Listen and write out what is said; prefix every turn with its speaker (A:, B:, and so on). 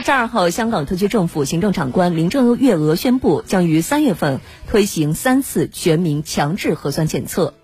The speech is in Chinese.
A: 二十二号香港特区政府行政长官林郑月娥宣布将于三月份推行三次全民强制核酸检测。